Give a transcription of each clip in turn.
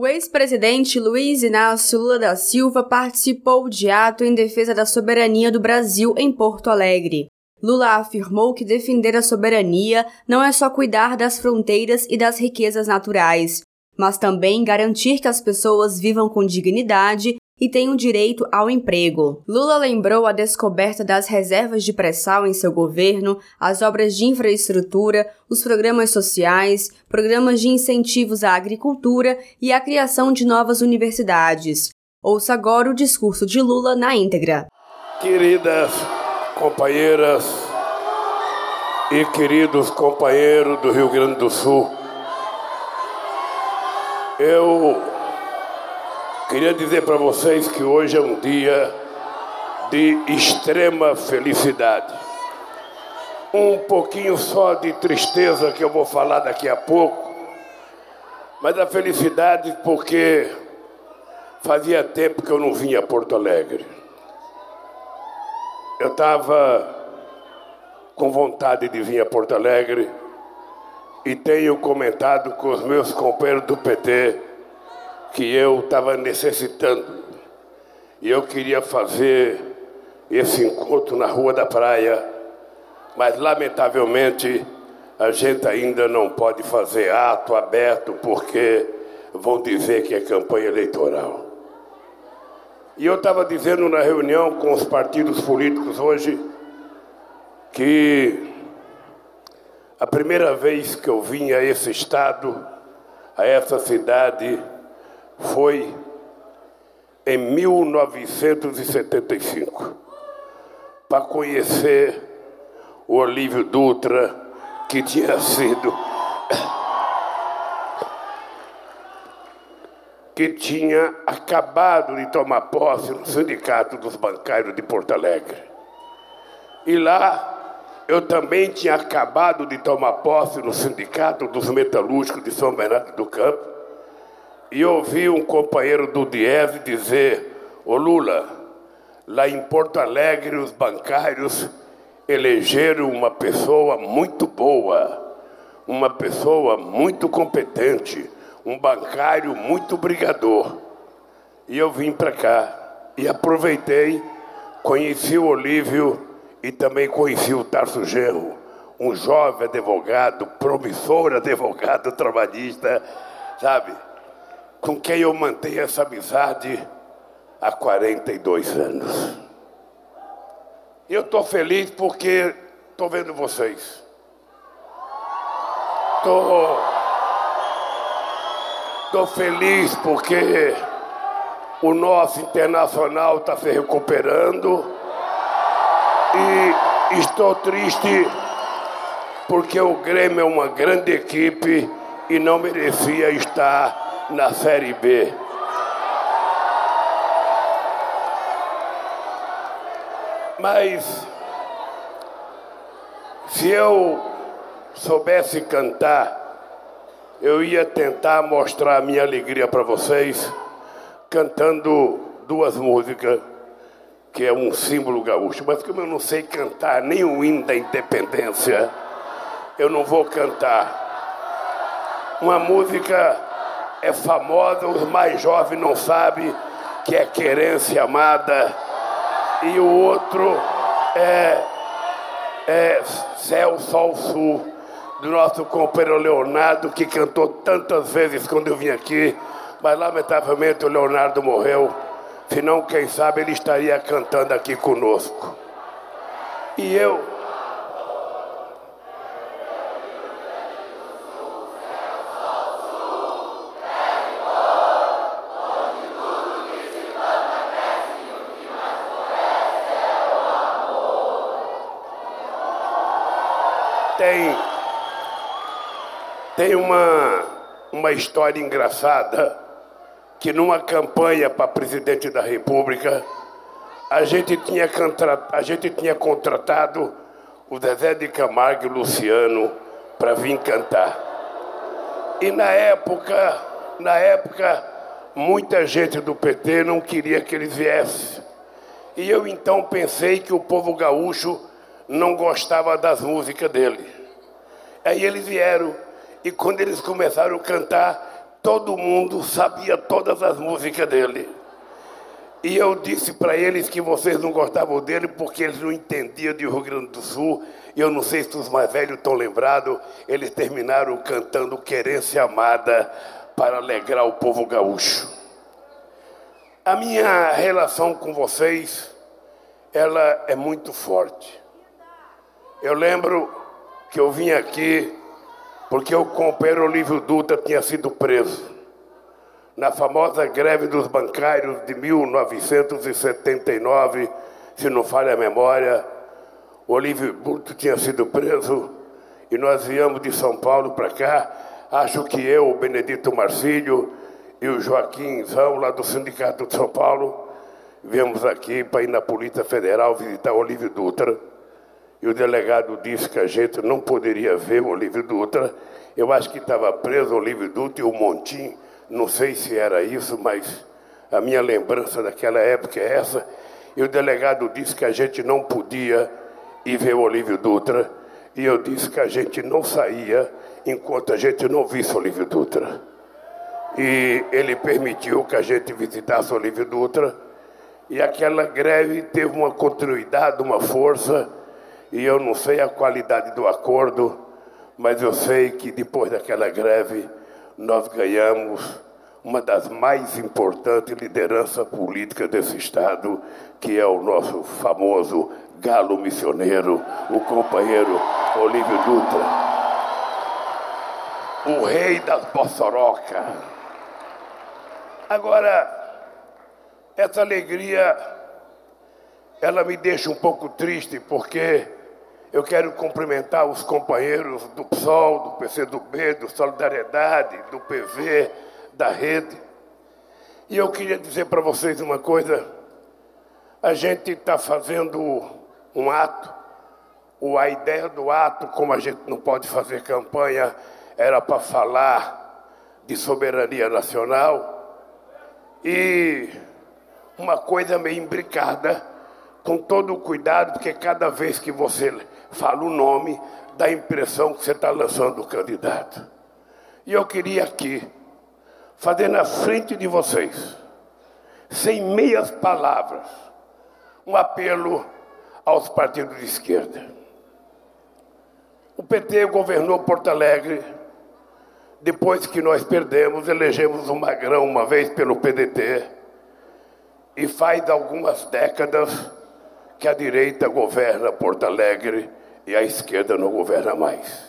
O ex-presidente Luiz Inácio Lula da Silva participou de ato em defesa da soberania do Brasil em Porto Alegre. Lula afirmou que defender a soberania não é só cuidar das fronteiras e das riquezas naturais, mas também garantir que as pessoas vivam com dignidade e tenham direito ao emprego. Lula lembrou a descoberta das reservas de pré-sal em seu governo, as obras de infraestrutura, os programas sociais, programas de incentivos à agricultura e a criação de novas universidades. Ouça agora o discurso de Lula na íntegra. Queridas companheiras e queridos companheiros do Rio Grande do Sul, eu queria dizer para vocês que hoje é um dia de extrema felicidade. Um pouquinho só de tristeza que eu vou falar daqui a pouco, mas a felicidade porque fazia tempo que eu não vinha a Porto Alegre. Eu estava com vontade de vir a Porto Alegre e tenho comentado com os meus companheiros do PT que eu estava necessitando. E eu queria fazer esse encontro na Rua da Praia, mas lamentavelmente a gente ainda não pode fazer ato aberto porque vão dizer que é campanha eleitoral. E eu estava dizendo na reunião com os partidos políticos hoje que a primeira vez que eu vim a esse estado, a essa cidade, foi em 1975, para conhecer o Olívio Dutra, que tinha sido que tinha acabado de tomar posse no Sindicato dos Bancários de Porto Alegre. E lá eu também tinha acabado de tomar posse no Sindicato dos Metalúrgicos de São Bernardo do Campo e ouvi um companheiro do Diese dizer: Ô Lula, lá em Porto Alegre os bancários elegeram uma pessoa muito boa, uma pessoa muito competente um bancário muito brigador. E eu vim para cá e aproveitei, conheci o Olívio e também conheci o Tarso Genro, um jovem advogado, promissor advogado trabalhista, sabe? Com quem eu mantenho essa amizade há 42 anos. Eu estou feliz porque estou vendo vocês. Estou Estou feliz porque o nosso internacional está se recuperando. E estou triste porque o Grêmio é uma grande equipe e não merecia estar na Série B. Mas se eu soubesse cantar, eu ia tentar mostrar a minha alegria para vocês cantando duas músicas que é um símbolo gaúcho, mas como eu não sei cantar nem o hino da independência, eu não vou cantar. Uma música é famosa, os mais jovens não sabem que é Querência Amada, e o outro é, é Céu, Sol, Sul do nosso companheiro Leonardo, que cantou tantas vezes quando eu vim aqui, mas lamentavelmente o Leonardo morreu. Senão, quem sabe, ele estaria cantando aqui conosco. E eu, tem tem uma, uma história engraçada que numa campanha para presidente da República, a gente tinha, a gente tinha contratado o Zezé de Camargo e o Luciano para vir cantar. E na época, na época, muita gente do PT não queria que eles viessem. E eu então pensei que o povo gaúcho não gostava das músicas dele. Aí eles vieram e quando eles começaram a cantar, todo mundo sabia todas as músicas dele. E eu disse para eles que vocês não gostavam dele porque eles não entendiam de Rio Grande do Sul. E eu não sei se os mais velhos estão lembrados, eles terminaram cantando Querência Amada para alegrar o povo gaúcho. A minha relação com vocês, ela é muito forte. Eu lembro que eu vim aqui porque o companheiro Olívio Dutra tinha sido preso na famosa greve dos bancários de 1979, se não falha a memória, Olívio Burto tinha sido preso e nós viemos de São Paulo para cá. Acho que eu, o Benedito Marcílio e o Joaquim Zão, lá do Sindicato de São Paulo, viemos aqui para ir na Polícia Federal visitar Olívio Dutra. E o delegado disse que a gente não poderia ver o Olívio Dutra. Eu acho que estava preso o Olívio Dutra e o Montim não sei se era isso, mas a minha lembrança daquela época é essa. E o delegado disse que a gente não podia ir ver o Olívio Dutra. E eu disse que a gente não saía enquanto a gente não visse o Olívio Dutra. E ele permitiu que a gente visitasse o Olívio Dutra. E aquela greve teve uma continuidade, uma força. E eu não sei a qualidade do acordo, mas eu sei que depois daquela greve nós ganhamos uma das mais importantes lideranças políticas desse Estado, que é o nosso famoso galo missioneiro, o companheiro Olívio Dutra, o rei das Bossorocas. Agora, essa alegria, ela me deixa um pouco triste, porque eu quero cumprimentar os companheiros do PSOL, do PCdoB, do Solidariedade, do PV, da rede. E eu queria dizer para vocês uma coisa. A gente está fazendo um ato, a ideia do ato, como a gente não pode fazer campanha, era para falar de soberania nacional. E uma coisa meio imbricada, com todo o cuidado, porque cada vez que você fala o nome, dá a impressão que você está lançando o candidato. E eu queria aqui fazer na frente de vocês, sem meias palavras, um apelo aos partidos de esquerda. O PT governou Porto Alegre, depois que nós perdemos, elegemos o Magrão uma vez pelo PDT, e faz algumas décadas que a direita governa Porto Alegre e a esquerda não governa mais.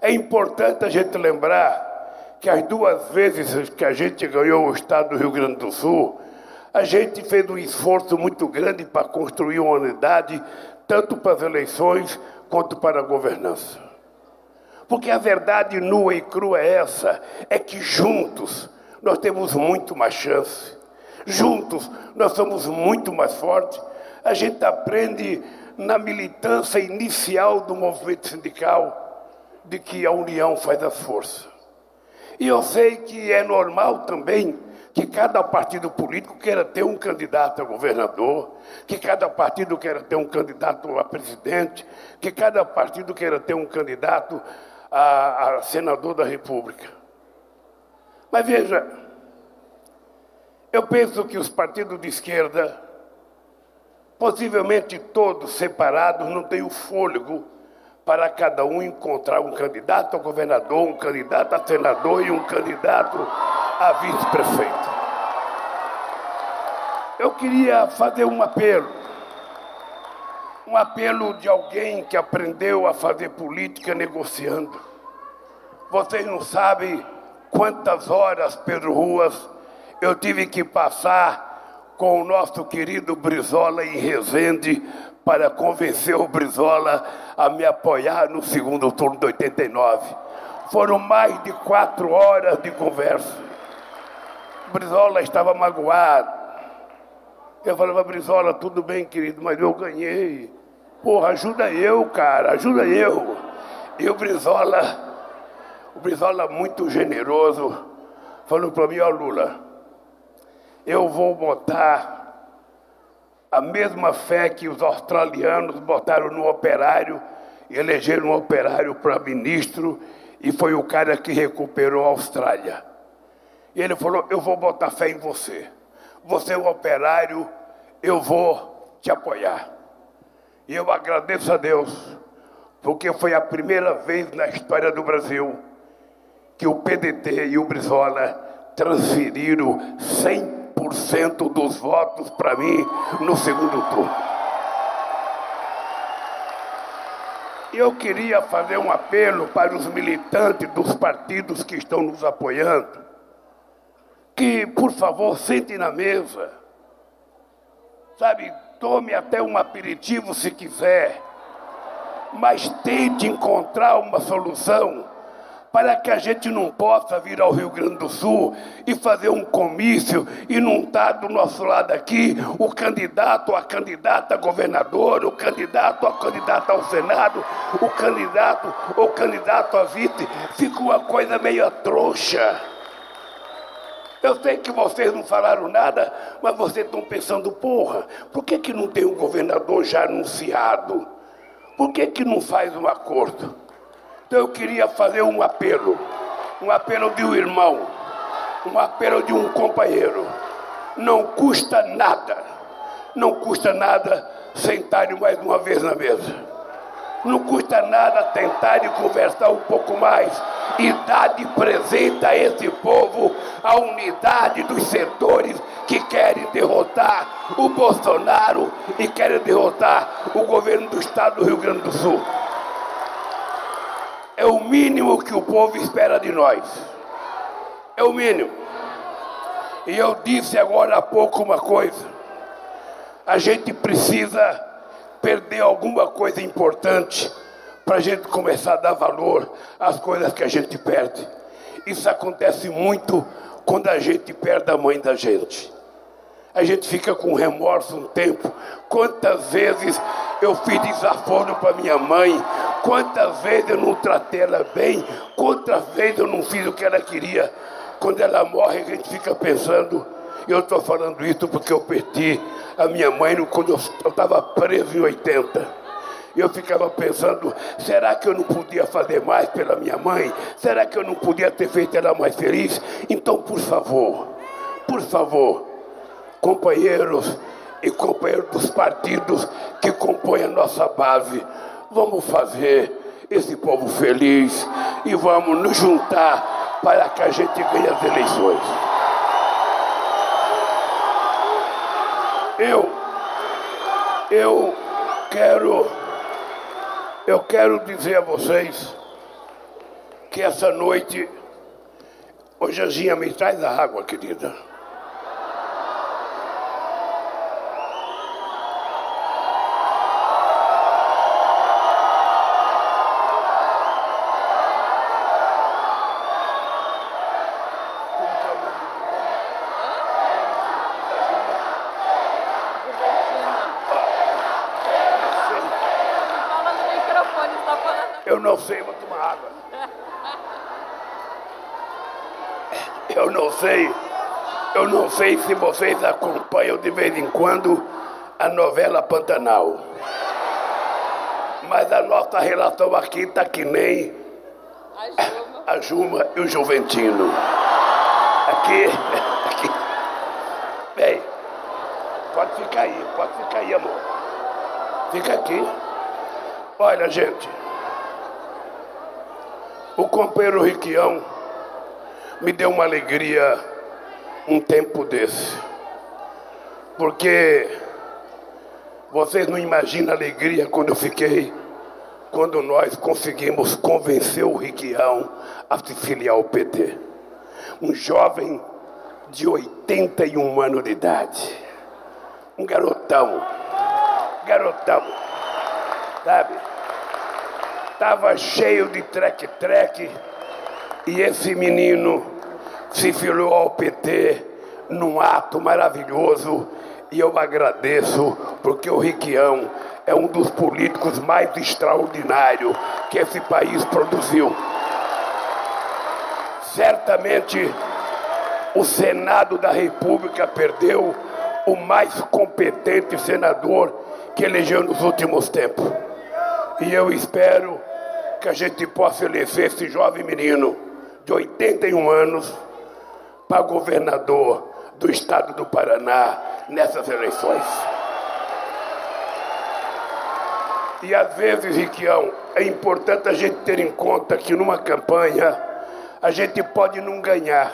É importante a gente lembrar que as duas vezes que a gente ganhou o estado do Rio Grande do Sul, a gente fez um esforço muito grande para construir uma unidade, tanto para as eleições quanto para a governança. Porque a verdade nua e crua é essa: é que juntos nós temos muito mais chance. Juntos nós somos muito mais fortes. A gente aprende na militância inicial do movimento sindical de que a união faz a força. E eu sei que é normal também que cada partido político queira ter um candidato a governador, que cada partido queira ter um candidato a presidente, que cada partido queira ter um candidato a, a senador da República. Mas veja, eu penso que os partidos de esquerda Possivelmente todos separados não têm o fôlego para cada um encontrar um candidato a governador, um candidato a senador e um candidato a vice-prefeito. Eu queria fazer um apelo, um apelo de alguém que aprendeu a fazer política negociando. Vocês não sabem quantas horas, Pedro Ruas, eu tive que passar com o nosso querido Brizola em Resende para convencer o Brizola a me apoiar no segundo turno de 89. Foram mais de quatro horas de conversa. Brizola estava magoado. Eu falava, Brizola, tudo bem, querido, mas eu ganhei. Porra, ajuda eu, cara, ajuda eu. E o Brizola, o Brizola muito generoso, falou para mim, ó Lula, eu vou botar a mesma fé que os australianos botaram no operário, elegeram um operário para ministro, e foi o cara que recuperou a Austrália. E ele falou: Eu vou botar fé em você. Você é um operário, eu vou te apoiar. E eu agradeço a Deus, porque foi a primeira vez na história do Brasil que o PDT e o Brizola transferiram 100% dos votos para mim no segundo turno. Eu queria fazer um apelo para os militantes dos partidos que estão nos apoiando, que, por favor, sentem na mesa. Sabe, tome até um aperitivo se quiser, mas tente encontrar uma solução para que a gente não possa vir ao Rio Grande do Sul e fazer um comício e não estar tá do nosso lado aqui o candidato, a candidata a governador, o candidato, a candidata ao Senado, o candidato ou candidato a vice, fica uma coisa meio trouxa. Eu sei que vocês não falaram nada, mas vocês estão pensando, porra, por que, que não tem um governador já anunciado? Por que, que não faz um acordo? Então eu queria fazer um apelo, um apelo de um irmão, um apelo de um companheiro. Não custa nada, não custa nada sentarem mais uma vez na mesa. Não custa nada tentar de conversar um pouco mais e dar de presente a esse povo a unidade dos setores que querem derrotar o Bolsonaro e querem derrotar o governo do estado do Rio Grande do Sul. É o mínimo que o povo espera de nós. É o mínimo. E eu disse agora há pouco uma coisa. A gente precisa perder alguma coisa importante para a gente começar a dar valor às coisas que a gente perde. Isso acontece muito quando a gente perde a mãe da gente. A gente fica com remorso um tempo. Quantas vezes eu fiz desaforo para minha mãe Quantas vezes eu não tratei ela bem, quantas vezes eu não fiz o que ela queria. Quando ela morre, a gente fica pensando, eu estou falando isso porque eu perdi a minha mãe quando eu estava preso em 80. Eu ficava pensando, será que eu não podia fazer mais pela minha mãe? Será que eu não podia ter feito ela mais feliz? Então, por favor, por favor, companheiros e companheiros dos partidos que compõem a nossa base, Vamos fazer esse povo feliz e vamos nos juntar para que a gente ganhe as eleições. Eu, eu quero, eu quero dizer a vocês que essa noite, hoje a me traz a água, querida. Sei se vocês acompanham de vez em quando a novela Pantanal. Mas a nossa relação aqui está que nem a Juma. a Juma e o Juventino. Aqui, aqui. Bem, pode ficar aí, pode ficar aí, amor. Fica aqui. Olha, gente. O companheiro Riquião me deu uma alegria um tempo desse. Porque vocês não imaginam a alegria quando eu fiquei, quando nós conseguimos convencer o Riquião a se filiar ao PT. Um jovem de 81 anos de idade. Um garotão. Garotão. Sabe? estava cheio de treque-treque e esse menino se filiou ao PT num ato maravilhoso e eu agradeço porque o Riquião é um dos políticos mais extraordinários que esse país produziu. Certamente o Senado da República perdeu o mais competente senador que elegeu nos últimos tempos. E eu espero que a gente possa eleger esse jovem menino de 81 anos para governador do estado do Paraná nessas eleições. E às vezes, Riquião, é importante a gente ter em conta que numa campanha a gente pode não ganhar,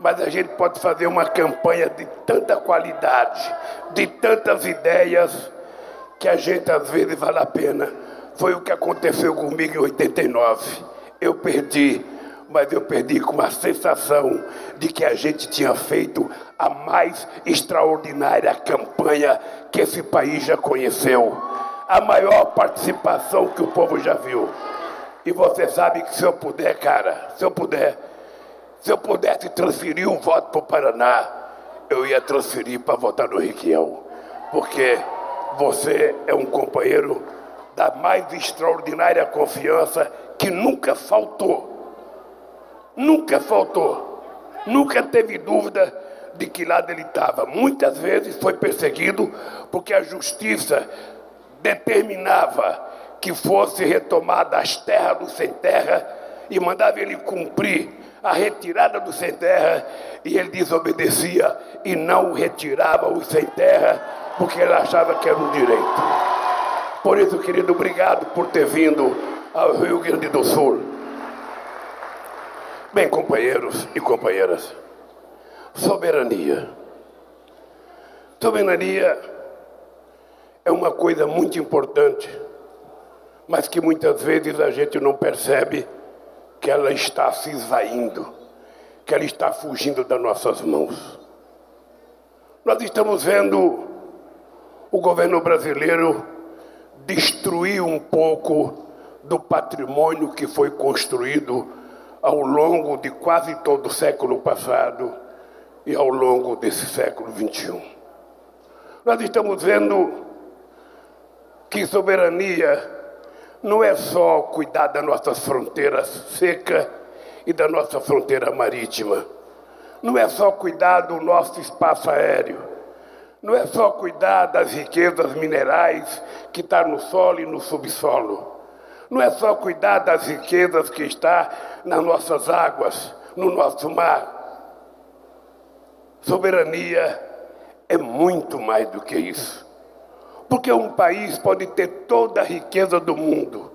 mas a gente pode fazer uma campanha de tanta qualidade, de tantas ideias, que a gente às vezes vale a pena. Foi o que aconteceu comigo em 89. Eu perdi, mas eu perdi com a sensação de que a gente tinha feito a mais extraordinária campanha que esse país já conheceu a maior participação que o povo já viu. E você sabe que se eu puder, cara, se eu puder, se eu pudesse transferir um voto para o Paraná, eu ia transferir para votar no Riquião. Porque você é um companheiro da mais extraordinária confiança que nunca faltou. Nunca faltou. Nunca teve dúvida de que lado ele estava. Muitas vezes foi perseguido porque a justiça determinava que fosse retomada as terras do sem terra e mandava ele cumprir a retirada do sem terra e ele desobedecia e não retirava o sem terra porque ele achava que era um direito. Por isso, querido, obrigado por ter vindo ao Rio Grande do Sul. Bem, companheiros e companheiras, soberania. Soberania é uma coisa muito importante, mas que muitas vezes a gente não percebe que ela está se esvaindo, que ela está fugindo das nossas mãos. Nós estamos vendo o governo brasileiro destruir um pouco do patrimônio que foi construído ao longo de quase todo o século passado e ao longo desse século XXI. Nós estamos vendo que soberania não é só cuidar das nossas fronteiras seca e da nossa fronteira marítima. Não é só cuidar do nosso espaço aéreo. Não é só cuidar das riquezas minerais que está no solo e no subsolo. Não é só cuidar das riquezas que está nas nossas águas, no nosso mar. Soberania é muito mais do que isso. Porque um país pode ter toda a riqueza do mundo,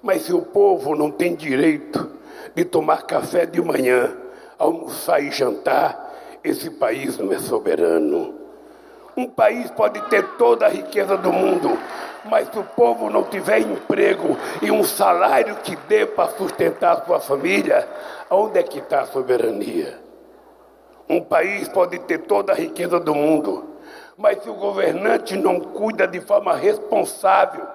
mas se o povo não tem direito de tomar café de manhã, almoçar e jantar, esse país não é soberano. Um país pode ter toda a riqueza do mundo, mas se o povo não tiver emprego e um salário que dê para sustentar a sua família, onde é que está a soberania? Um país pode ter toda a riqueza do mundo, mas se o governante não cuida de forma responsável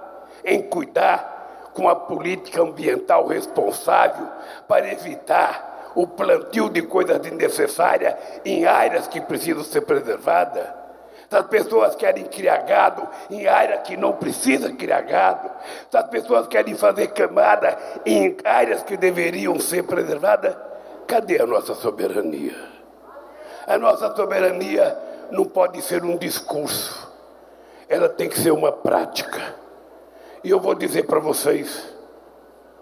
em cuidar com a política ambiental responsável para evitar o plantio de coisas desnecessárias em áreas que precisam ser preservadas, se as pessoas querem criar gado em áreas que não precisa criar gado, se as pessoas querem fazer camada em áreas que deveriam ser preservadas, cadê a nossa soberania? A nossa soberania não pode ser um discurso, ela tem que ser uma prática. E eu vou dizer para vocês,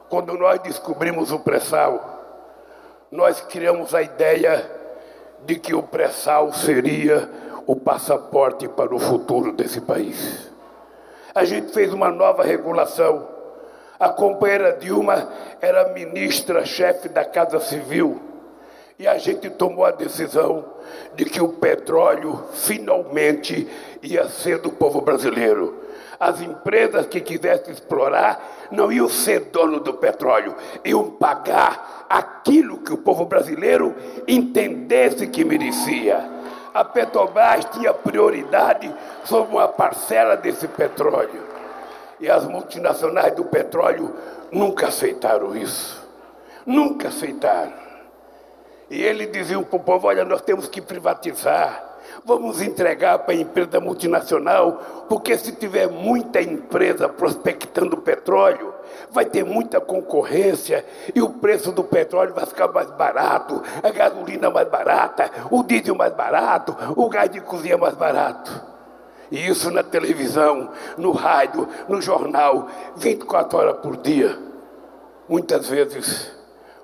quando nós descobrimos o pré-sal, nós criamos a ideia de que o pré-sal seria o passaporte para o futuro desse país. A gente fez uma nova regulação. A companheira Dilma era ministra-chefe da Casa Civil e a gente tomou a decisão de que o petróleo finalmente ia ser do povo brasileiro. As empresas que quisessem explorar não iam ser dono do petróleo, iam pagar aquilo que o povo brasileiro entendesse que merecia. A Petrobras tinha prioridade sobre uma parcela desse petróleo. E as multinacionais do petróleo nunca aceitaram isso. Nunca aceitaram. E ele dizia para o povo: olha, nós temos que privatizar. Vamos entregar para a empresa multinacional, porque se tiver muita empresa prospectando petróleo, vai ter muita concorrência e o preço do petróleo vai ficar mais barato, a gasolina mais barata, o diesel mais barato, o gás de cozinha mais barato. E isso na televisão, no rádio, no jornal, 24 horas por dia. Muitas vezes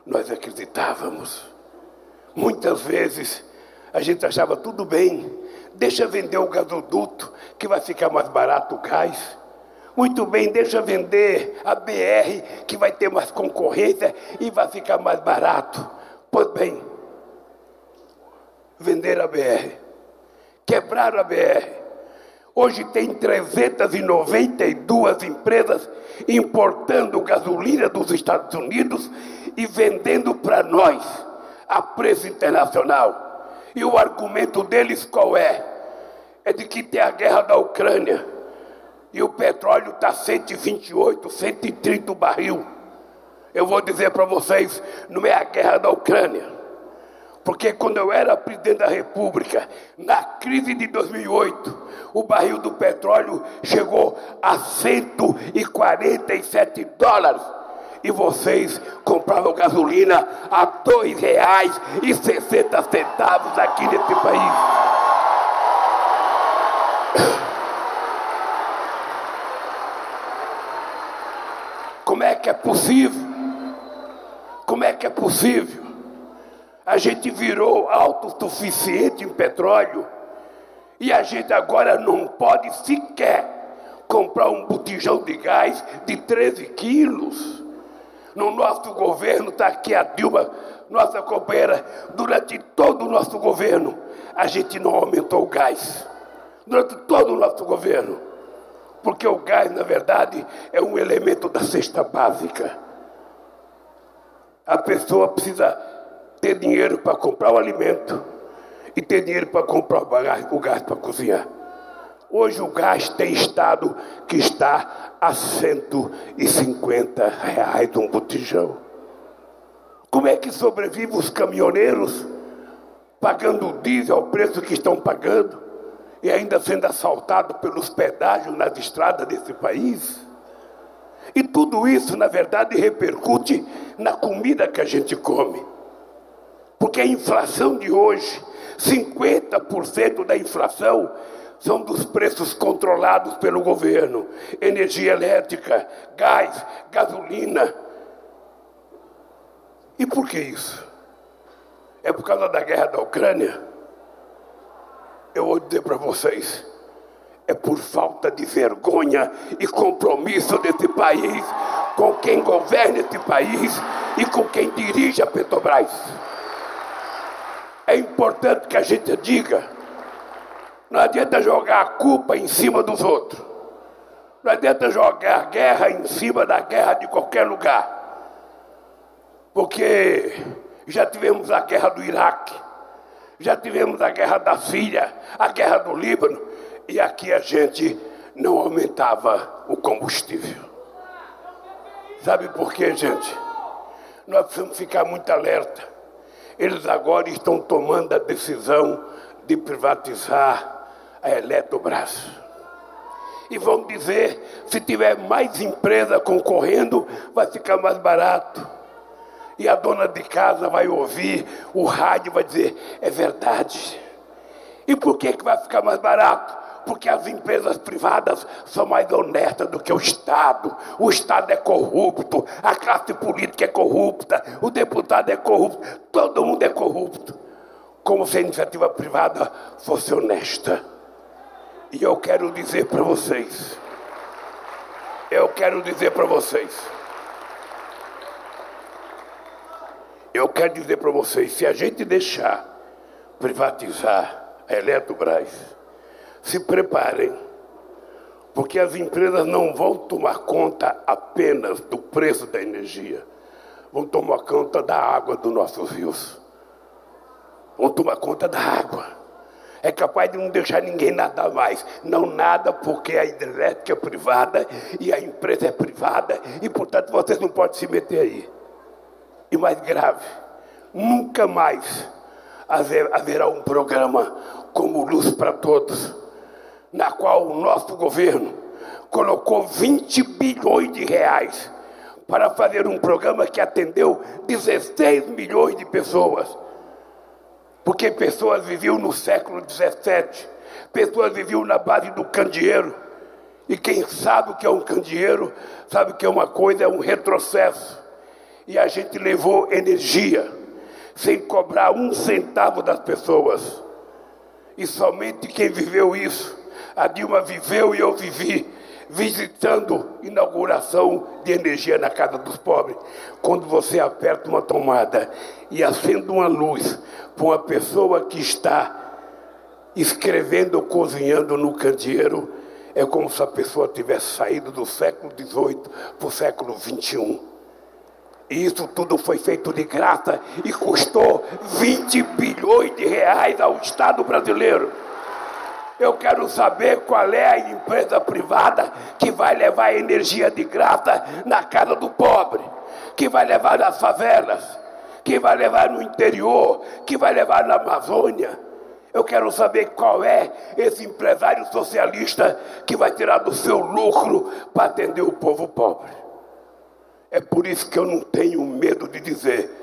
nós acreditávamos. Muitas vezes a gente achava tudo bem, deixa vender o gasoduto que vai ficar mais barato o gás. Muito bem, deixa vender a BR que vai ter mais concorrência e vai ficar mais barato. Pois bem, vender a BR, quebrar a BR. Hoje tem 392 empresas importando gasolina dos Estados Unidos e vendendo para nós a preço internacional. E o argumento deles qual é? É de que tem a guerra da Ucrânia e o petróleo está 128, 130 o barril. Eu vou dizer para vocês, não é a guerra da Ucrânia. Porque quando eu era presidente da República, na crise de 2008, o barril do petróleo chegou a 147 dólares e vocês compravam gasolina a sessenta centavos aqui nesse país. Como é que é possível? Como é que é possível? A gente virou autossuficiente em petróleo e a gente agora não pode sequer comprar um botijão de gás de 13 quilos. No nosso governo, está aqui a Dilma, nossa companheira, durante todo o nosso governo, a gente não aumentou o gás. Durante todo o nosso governo. Porque o gás, na verdade, é um elemento da cesta básica. A pessoa precisa ter dinheiro para comprar o alimento e ter dinheiro para comprar o gás para cozinhar. Hoje o gás tem estado que está a 150 reais um botijão. Como é que sobrevivem os caminhoneiros pagando o diesel ao preço que estão pagando e ainda sendo assaltados pelos pedágios nas estradas desse país? E tudo isso, na verdade, repercute na comida que a gente come. Porque a inflação de hoje, 50% da inflação são dos preços controlados pelo governo: energia elétrica, gás, gasolina. E por que isso? É por causa da guerra da Ucrânia? Eu vou dizer para vocês: é por falta de vergonha e compromisso desse país com quem governa esse país e com quem dirige a Petrobras. É importante que a gente diga não adianta jogar a culpa em cima dos outros. Não adianta jogar guerra em cima da guerra de qualquer lugar. Porque já tivemos a guerra do Iraque, já tivemos a guerra da Síria, a guerra do Líbano, e aqui a gente não aumentava o combustível. Sabe por quê, gente? Nós precisamos ficar muito alerta. Eles agora estão tomando a decisão de privatizar a Eletrobras. E vão dizer, se tiver mais empresa concorrendo, vai ficar mais barato. E a dona de casa vai ouvir, o rádio vai dizer, é verdade. E por que, que vai ficar mais barato? Porque as empresas privadas são mais honestas do que o Estado. O Estado é corrupto, a classe política é corrupta, o deputado é corrupto, todo mundo é corrupto. Como se a iniciativa privada fosse honesta. E eu quero dizer para vocês, eu quero dizer para vocês, eu quero dizer para vocês, se a gente deixar privatizar a Eletrobras, se preparem, porque as empresas não vão tomar conta apenas do preço da energia, vão tomar conta da água dos nossos rios, vão tomar conta da água é capaz de não deixar ninguém nadar mais. Não nada porque a hidrelétrica é privada e a empresa é privada e, portanto, vocês não podem se meter aí. E mais grave, nunca mais haverá um programa como Luz para Todos, na qual o nosso governo colocou 20 bilhões de reais para fazer um programa que atendeu 16 milhões de pessoas porque pessoas viviam no século XVII, pessoas viviam na base do candeeiro. E quem sabe o que é um candeeiro, sabe que é uma coisa, é um retrocesso. E a gente levou energia. sem cobrar um centavo das pessoas. E somente quem viveu isso, a Dilma viveu e eu vivi, visitando inauguração de energia na casa dos pobres. Quando você aperta uma tomada e acende uma luz para uma pessoa que está escrevendo ou cozinhando no candeeiro, é como se a pessoa tivesse saído do século XVIII para o século XXI. E isso tudo foi feito de graça e custou 20 bilhões de reais ao Estado brasileiro. Eu quero saber qual é a empresa privada que vai levar energia de graça na casa do pobre, que vai levar nas favelas, que vai levar no interior, que vai levar na Amazônia. Eu quero saber qual é esse empresário socialista que vai tirar do seu lucro para atender o povo pobre. É por isso que eu não tenho medo de dizer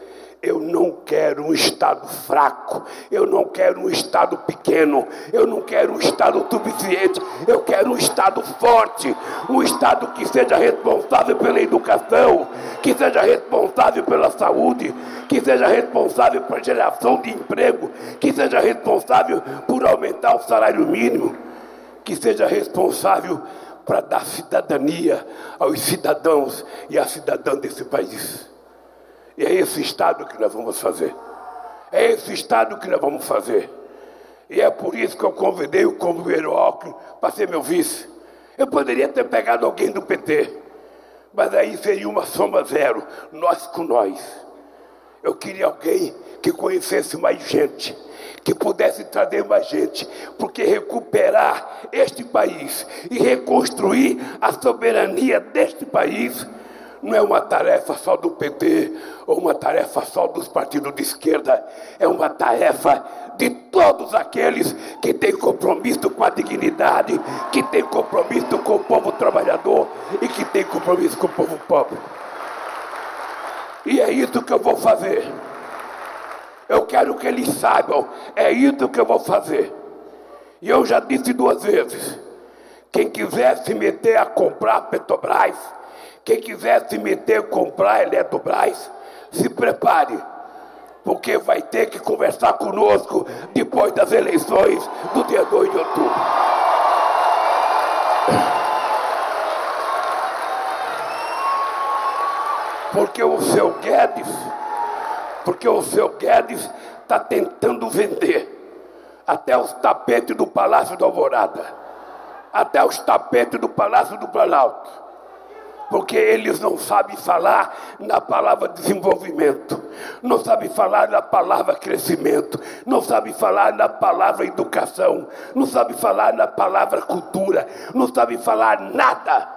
eu não quero um Estado fraco, eu não quero um Estado pequeno, eu não quero um Estado suficiente, eu quero um Estado forte, um Estado que seja responsável pela educação, que seja responsável pela saúde, que seja responsável pela geração de emprego, que seja responsável por aumentar o salário mínimo, que seja responsável para dar cidadania aos cidadãos e às cidadãs desse país. E é esse Estado que nós vamos fazer. É esse Estado que nós vamos fazer. E é por isso que eu convidei o companheiro Alckmin para ser meu vice. Eu poderia ter pegado alguém do PT, mas aí seria uma soma zero, nós com nós. Eu queria alguém que conhecesse mais gente, que pudesse trazer mais gente, porque recuperar este país e reconstruir a soberania deste país não é uma tarefa só do PT ou uma tarefa só dos partidos de esquerda, é uma tarefa de todos aqueles que têm compromisso com a dignidade, que têm compromisso com o povo trabalhador e que têm compromisso com o povo pobre. E é isso que eu vou fazer. Eu quero que eles saibam, é isso que eu vou fazer. E eu já disse duas vezes: quem quiser se meter a comprar Petrobras, quem quiser se meter a comprar Eletrobras, se prepare, porque vai ter que conversar conosco depois das eleições do dia 2 de outubro. Porque o seu Guedes, porque o seu Guedes está tentando vender até os tapetes do Palácio do Alvorada, até os tapetes do Palácio do Planalto porque eles não sabem falar na palavra desenvolvimento, não sabem falar na palavra crescimento, não sabem falar na palavra educação, não sabem falar na palavra cultura, não sabem falar nada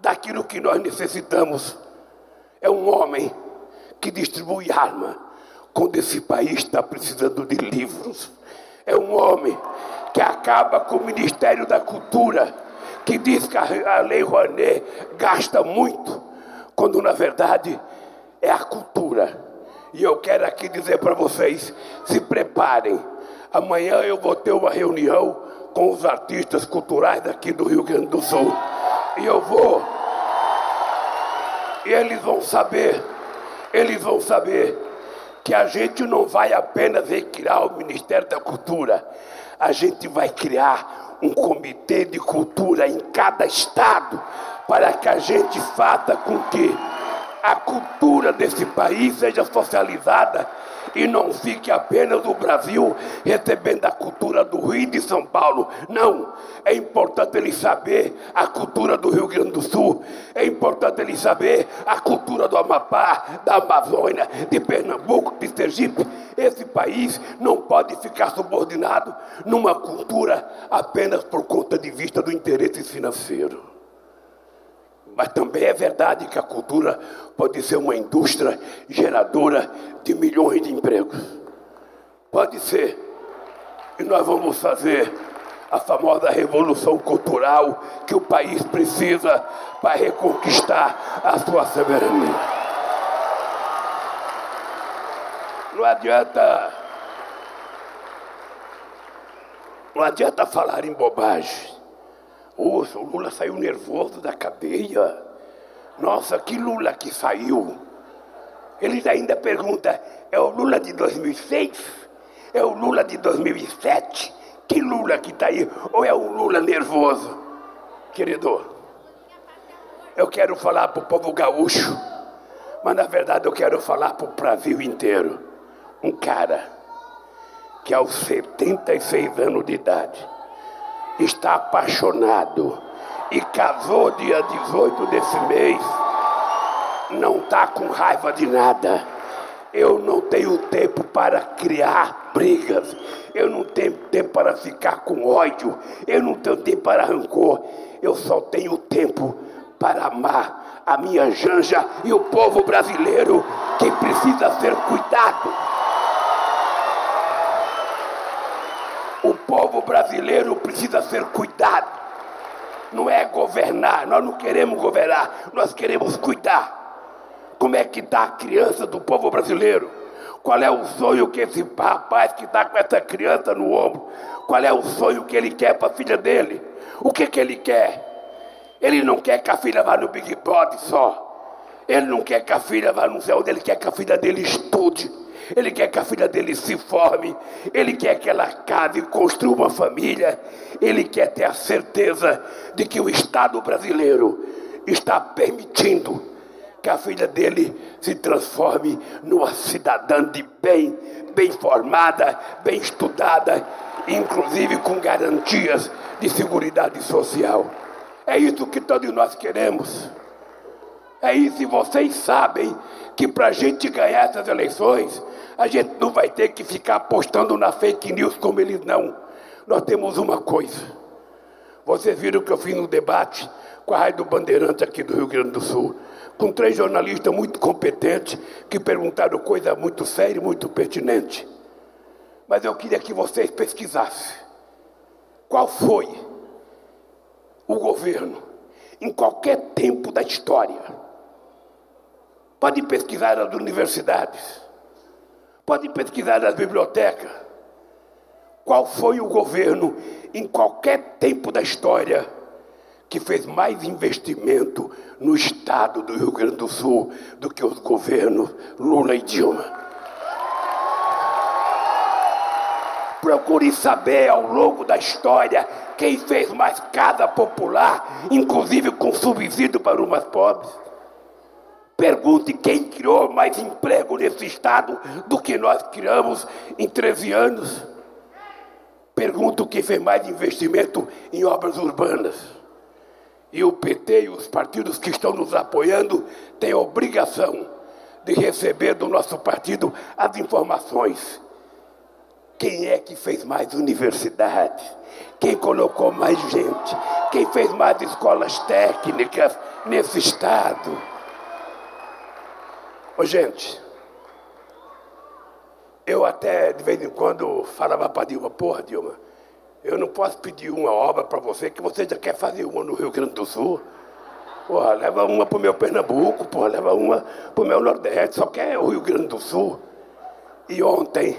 daquilo que nós necessitamos. É um homem que distribui arma quando esse país está precisando de livros. É um homem que acaba com o Ministério da Cultura que diz que a Lei Rouanet gasta muito, quando na verdade é a cultura. E eu quero aqui dizer para vocês: se preparem. Amanhã eu vou ter uma reunião com os artistas culturais daqui do Rio Grande do Sul. E eu vou. E eles vão saber, eles vão saber que a gente não vai apenas criar o Ministério da Cultura, a gente vai criar um comitê de cultura em cada estado para que a gente faça com que a cultura desse país seja socializada e não fique apenas o Brasil recebendo a cultura do Rio e de São Paulo. Não, é importante ele saber a cultura do Rio Grande do Sul, é importante ele saber a cultura do Amapá, da Amazônia, de Pernambuco, de Sergipe. Esse país não pode ficar subordinado numa cultura apenas por conta de vista do interesse financeiro. Mas também é verdade que a cultura pode ser uma indústria geradora de milhões de empregos. Pode ser. E nós vamos fazer a famosa revolução cultural que o país precisa para reconquistar a sua soberania. Não adianta. Não adianta falar em bobagem. Oh, o Lula saiu nervoso da cadeia. Nossa, que Lula que saiu. Eles ainda perguntam: é o Lula de 2006? É o Lula de 2007? Que Lula que está aí? Ou é um Lula nervoso? Querido, eu quero falar para o povo gaúcho, mas na verdade eu quero falar para o Brasil inteiro. Um cara que aos 76 anos de idade está apaixonado e casou dia 18 desse mês, não está com raiva de nada. Eu não tenho tempo para criar brigas. Eu não tenho tempo para ficar com ódio. Eu não tenho tempo para rancor. Eu só tenho tempo para amar a minha Janja e o povo brasileiro que precisa ser cuidado. Povo brasileiro precisa ser cuidado. Não é governar, nós não queremos governar, nós queremos cuidar. Como é que está a criança do povo brasileiro? Qual é o sonho que esse rapaz que está com essa criança no ombro, qual é o sonho que ele quer para a filha dele? O que, que ele quer? Ele não quer que a filha vá no Big Brother só. Ele não quer que a filha vá no céu, ele quer que a filha dele estude. Ele quer que a filha dele se forme. Ele quer que ela case e construa uma família. Ele quer ter a certeza de que o Estado brasileiro está permitindo que a filha dele se transforme numa cidadã de bem, bem formada, bem estudada, inclusive com garantias de segurança social. É isso que todos nós queremos. É isso, e vocês sabem que para a gente ganhar essas eleições, a gente não vai ter que ficar apostando na fake news como eles não. Nós temos uma coisa. Vocês viram que eu fiz no debate com a Rádio Bandeirante aqui do Rio Grande do Sul, com três jornalistas muito competentes que perguntaram coisa muito séria e muito pertinente. Mas eu queria que vocês pesquisassem qual foi o governo em qualquer tempo da história. Pode pesquisar nas universidades, pode pesquisar nas bibliotecas. Qual foi o governo em qualquer tempo da história que fez mais investimento no estado do Rio Grande do Sul do que os governos Lula e Dilma? Procure saber ao longo da história quem fez mais casa popular, inclusive com subsídio para os mais pobres. Pergunte quem criou mais emprego nesse estado do que nós criamos em 13 anos. Pergunto quem fez mais investimento em obras urbanas. E o PT e os partidos que estão nos apoiando têm a obrigação de receber do nosso partido as informações quem é que fez mais universidades? Quem colocou mais gente? Quem fez mais escolas técnicas nesse estado? Ô, gente, eu até de vez em quando falava para Dilma, porra, Dilma, eu não posso pedir uma obra para você que você já quer fazer uma no Rio Grande do Sul. Porra, leva uma para o meu Pernambuco, porra, leva uma para o meu Nordeste, só quer o Rio Grande do Sul. E ontem,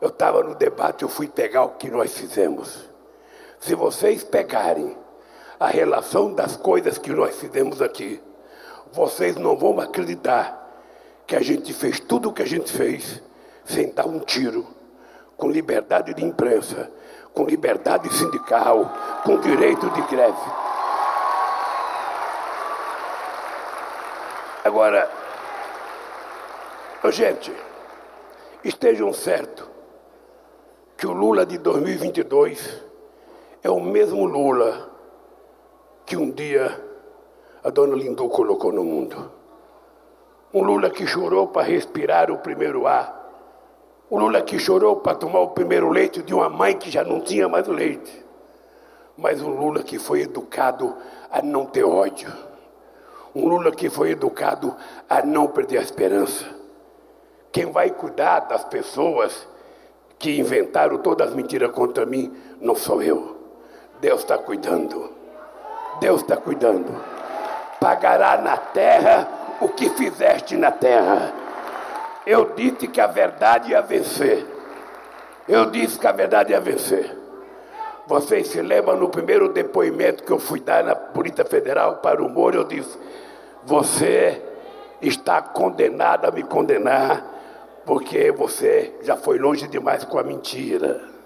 eu estava no debate, eu fui pegar o que nós fizemos. Se vocês pegarem a relação das coisas que nós fizemos aqui, vocês não vão acreditar que a gente fez tudo o que a gente fez sem dar um tiro, com liberdade de imprensa, com liberdade sindical, com direito de greve. Agora, gente, estejam certos que o Lula de 2022 é o mesmo Lula que um dia a dona Lindu colocou no mundo. Um Lula que chorou para respirar o primeiro ar. Um Lula que chorou para tomar o primeiro leite de uma mãe que já não tinha mais leite. Mas um Lula que foi educado a não ter ódio. Um Lula que foi educado a não perder a esperança. Quem vai cuidar das pessoas que inventaram todas as mentiras contra mim, não sou eu. Deus está cuidando. Deus está cuidando. Pagará na terra o que fizeste na terra. Eu disse que a verdade ia vencer. Eu disse que a verdade ia vencer. Vocês se lembram no primeiro depoimento que eu fui dar na Polícia Federal para o Moro, eu disse: Você está condenado a me condenar, porque você já foi longe demais com a mentira.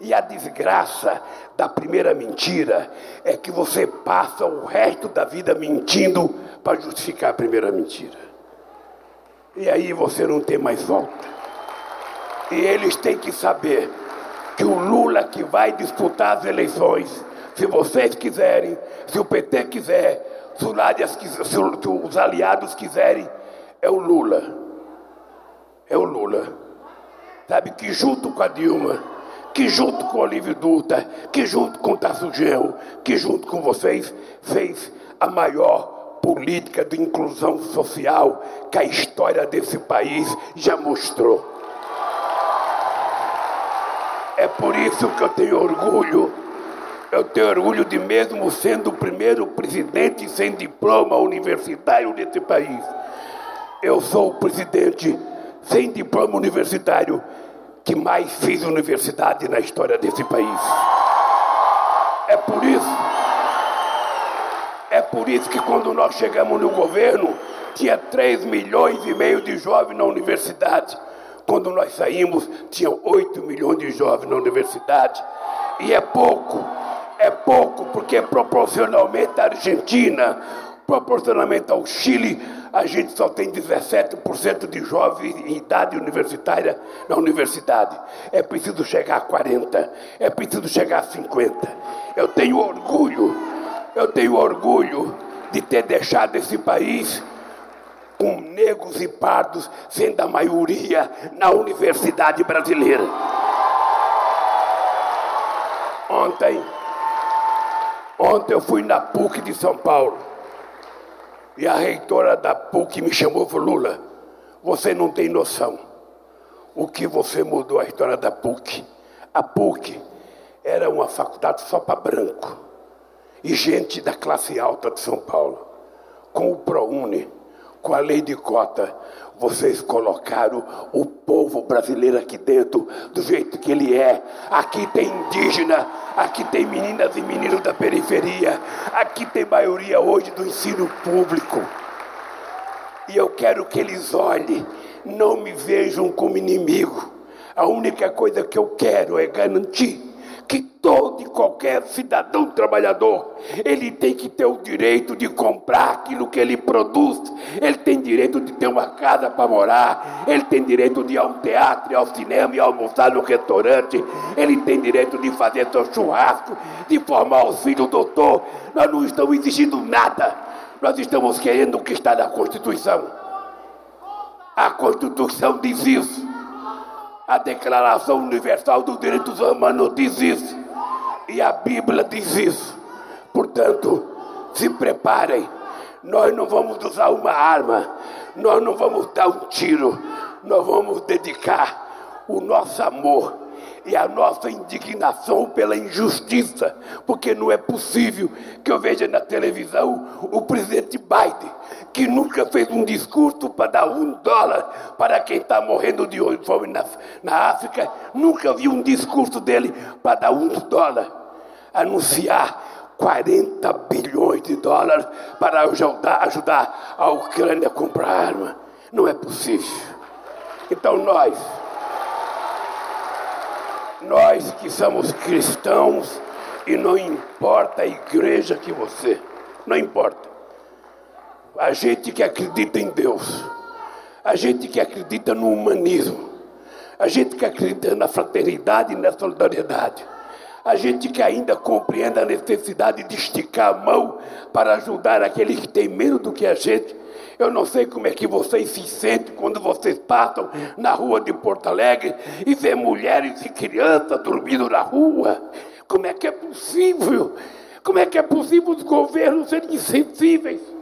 E a desgraça da primeira mentira é que você passa o resto da vida mentindo para justificar a primeira mentira. E aí você não tem mais volta. E eles têm que saber que o Lula que vai disputar as eleições, se vocês quiserem, se o PT quiser, se, se os aliados quiserem, é o Lula. É o Lula. Sabe que junto com a Dilma, que junto com Olívio Dutra, que junto com Tasso Gel, que junto com vocês, fez a maior política de inclusão social que a história desse país já mostrou. É por isso que eu tenho orgulho. Eu tenho orgulho de mesmo sendo o primeiro presidente sem diploma universitário desse país. Eu sou o presidente sem diploma universitário que mais fez universidade na história desse país. É por isso. É por isso que quando nós chegamos no governo, tinha 3 milhões e meio de jovens na universidade. Quando nós saímos, tinham 8 milhões de jovens na universidade. E é pouco, é pouco, porque proporcionalmente à Argentina, proporcionalmente ao Chile, a gente só tem 17% de jovens em idade universitária na universidade. É preciso chegar a 40, é preciso chegar a 50. Eu tenho orgulho, eu tenho orgulho de ter deixado esse país com negros e pardos sendo a maioria na universidade brasileira. Ontem, ontem eu fui na PUC de São Paulo e a reitora da PUC me chamou e falou: Lula, você não tem noção o que você mudou a história da PUC. A PUC era uma faculdade só para branco e gente da classe alta de São Paulo. Com o ProUni, com a lei de cota, vocês colocaram o povo brasileiro aqui dentro do jeito que ele é. Aqui tem indígena, aqui tem meninas e meninos da periferia, aqui tem maioria hoje do ensino público. E eu quero que eles olhem, não me vejam como inimigo. A única coisa que eu quero é garantir todo qualquer cidadão trabalhador, ele tem que ter o direito de comprar aquilo que ele produz, ele tem direito de ter uma casa para morar, ele tem direito de ir ao teatro, ao cinema e almoçar no restaurante, ele tem direito de fazer seu churrasco, de formar os filhos doutor. Nós não estamos exigindo nada, nós estamos querendo o que está na Constituição. A Constituição diz isso. A Declaração Universal dos Direitos Humanos diz isso. E a Bíblia diz isso. Portanto, se preparem. Nós não vamos usar uma arma, nós não vamos dar um tiro, nós vamos dedicar o nosso amor e a nossa indignação pela injustiça, porque não é possível que eu veja na televisão o presidente Biden, que nunca fez um discurso para dar um dólar para quem está morrendo de fome na, na África, nunca vi um discurso dele para dar um dólar, anunciar 40 bilhões de dólares para ajudar, ajudar a Ucrânia a comprar arma. Não é possível. Então nós nós que somos cristãos, e não importa a igreja que você, não importa. A gente que acredita em Deus, a gente que acredita no humanismo, a gente que acredita na fraternidade e na solidariedade, a gente que ainda compreende a necessidade de esticar a mão para ajudar aqueles que têm menos do que a gente, eu não sei como é que vocês se sentem quando vocês passam na rua de Porto Alegre e vê mulheres e crianças dormindo na rua. Como é que é possível? Como é que é possível os governos serem insensíveis?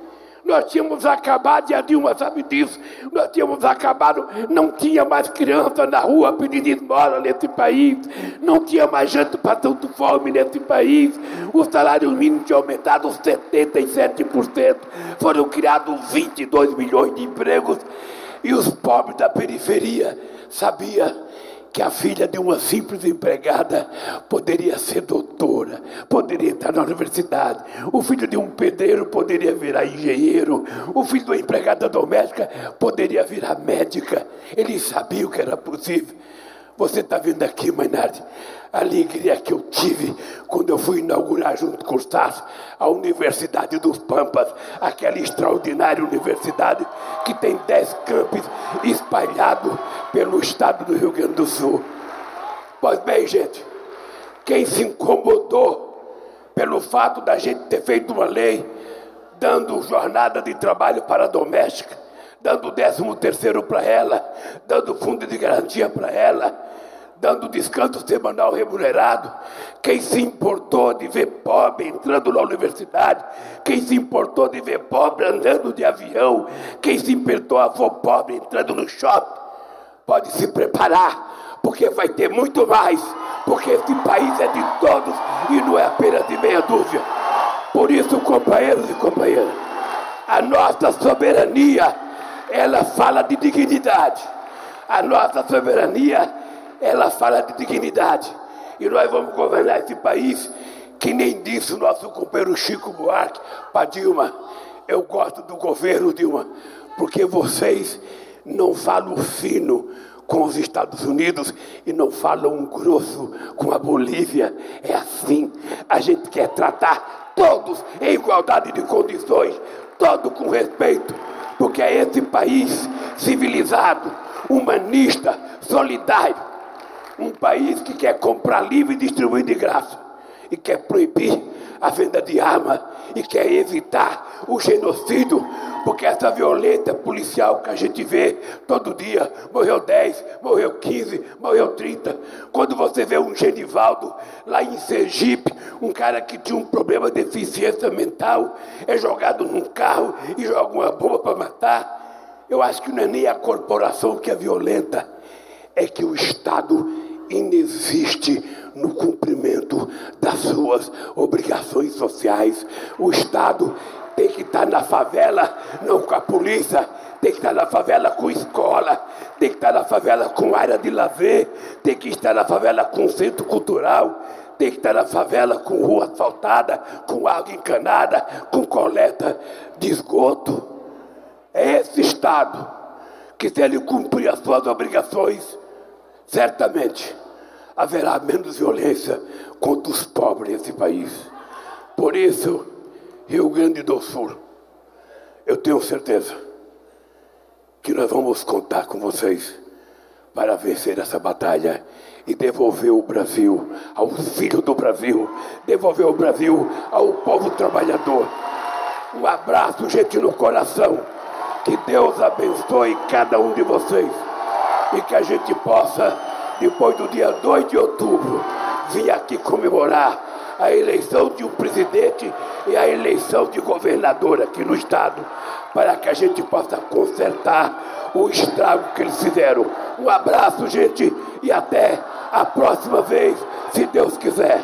Nós tínhamos acabado, e a Dilma sabe disso, nós tínhamos acabado, não tinha mais criança na rua pedindo esmola nesse país, não tinha mais gente passando fome nesse país, o salário mínimo tinha aumentado 77%, foram criados 22 milhões de empregos, e os pobres da periferia sabia que a filha de uma simples empregada poderia ser doutora, poderia entrar na universidade, o filho de um pedreiro poderia virar engenheiro, o filho de uma empregada doméstica poderia virar médica. Eles sabiam que era possível. Você está vendo aqui, Mainardi, a alegria que eu tive quando eu fui inaugurar junto com os TAS a Universidade dos Pampas, aquela extraordinária universidade que tem dez campos espalhados pelo estado do Rio Grande do Sul. Pois bem, gente, quem se incomodou pelo fato da gente ter feito uma lei dando jornada de trabalho para a doméstica, dando décimo terceiro para ela, dando fundo de garantia para ela, dando descanso semanal remunerado. Quem se importou de ver pobre entrando na universidade, quem se importou de ver pobre andando de avião, quem se importou a ver pobre entrando no shopping, pode se preparar, porque vai ter muito mais, porque esse país é de todos e não é apenas de meia dúzia. Por isso, companheiros e companheiras, a nossa soberania ela fala de dignidade. A nossa soberania, ela fala de dignidade. E nós vamos governar esse país, que nem disse o nosso companheiro Chico Buarque para Dilma. Eu gosto do governo, Dilma, porque vocês não falam fino com os Estados Unidos e não falam grosso com a Bolívia. É assim. A gente quer tratar todos em igualdade de condições, todo com respeito porque é esse país civilizado, humanista, solidário, um país que quer comprar livre e distribuir de graça, e quer proibir a venda de arma, e quer evitar o genocídio, porque essa violência policial que a gente vê todo dia, morreu 10, morreu 15, morreu 30. Quando você vê um Genivaldo lá em Sergipe, um cara que tinha um problema de deficiência mental, é jogado num carro e joga uma bomba para matar. Eu acho que não é nem a corporação que é violenta, é que o Estado inexiste no cumprimento das suas obrigações sociais. O Estado tem que estar na favela, não com a polícia, tem que estar na favela com escola, tem que estar na favela com área de lazer, tem que estar na favela com centro cultural, tem que estar na favela com rua asfaltada, com água encanada, com coleta de esgoto. É esse Estado que, se ele cumprir as suas obrigações, certamente haverá menos violência contra os pobres nesse país. Por isso, Rio Grande do Sul, eu tenho certeza que nós vamos contar com vocês para vencer essa batalha e devolver o Brasil aos filhos do Brasil, devolver o Brasil ao povo trabalhador. Um abraço, gente, no coração. Que Deus abençoe cada um de vocês e que a gente possa, depois do dia 2 de outubro, vir aqui comemorar a eleição de um presidente e a eleição de governador aqui no estado, para que a gente possa consertar o estrago que eles fizeram. Um abraço, gente, e até a próxima vez, se Deus quiser.